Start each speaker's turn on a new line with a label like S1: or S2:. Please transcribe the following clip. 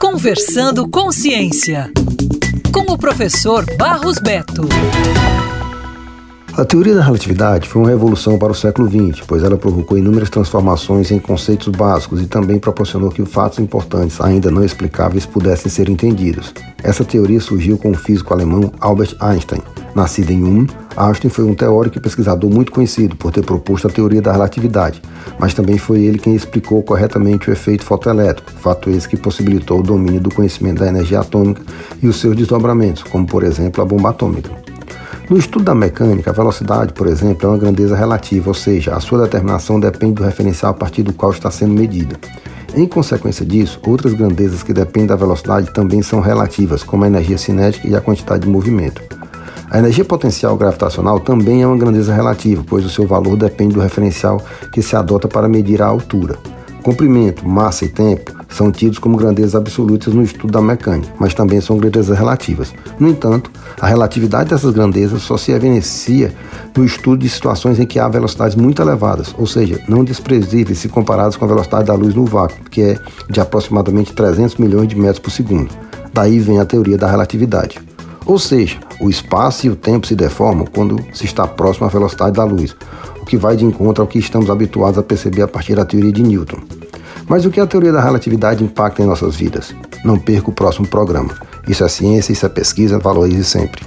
S1: Conversando com Ciência, com o professor Barros Beto.
S2: A teoria da relatividade foi uma revolução para o século XX, pois ela provocou inúmeras transformações em conceitos básicos e também proporcionou que fatos importantes, ainda não explicáveis, pudessem ser entendidos. Essa teoria surgiu com o físico alemão Albert Einstein. Nascido em Ulm, Einstein foi um teórico e pesquisador muito conhecido por ter proposto a teoria da relatividade, mas também foi ele quem explicou corretamente o efeito fotoelétrico, fato esse que possibilitou o domínio do conhecimento da energia atômica e os seus desdobramentos, como por exemplo a bomba atômica. No estudo da mecânica, a velocidade, por exemplo, é uma grandeza relativa, ou seja, a sua determinação depende do referencial a partir do qual está sendo medida. Em consequência disso, outras grandezas que dependem da velocidade também são relativas, como a energia cinética e a quantidade de movimento. A energia potencial gravitacional também é uma grandeza relativa, pois o seu valor depende do referencial que se adota para medir a altura. Comprimento, massa e tempo são tidos como grandezas absolutas no estudo da mecânica, mas também são grandezas relativas. No entanto, a relatividade dessas grandezas só se evidencia no estudo de situações em que há velocidades muito elevadas, ou seja, não desprezíveis se comparadas com a velocidade da luz no vácuo, que é de aproximadamente 300 milhões de metros por segundo. Daí vem a teoria da relatividade. Ou seja, o espaço e o tempo se deformam quando se está próximo à velocidade da luz, o que vai de encontro ao que estamos habituados a perceber a partir da teoria de Newton. Mas o que a teoria da relatividade impacta em nossas vidas? Não perca o próximo programa. Isso é ciência, isso é pesquisa, valorize sempre.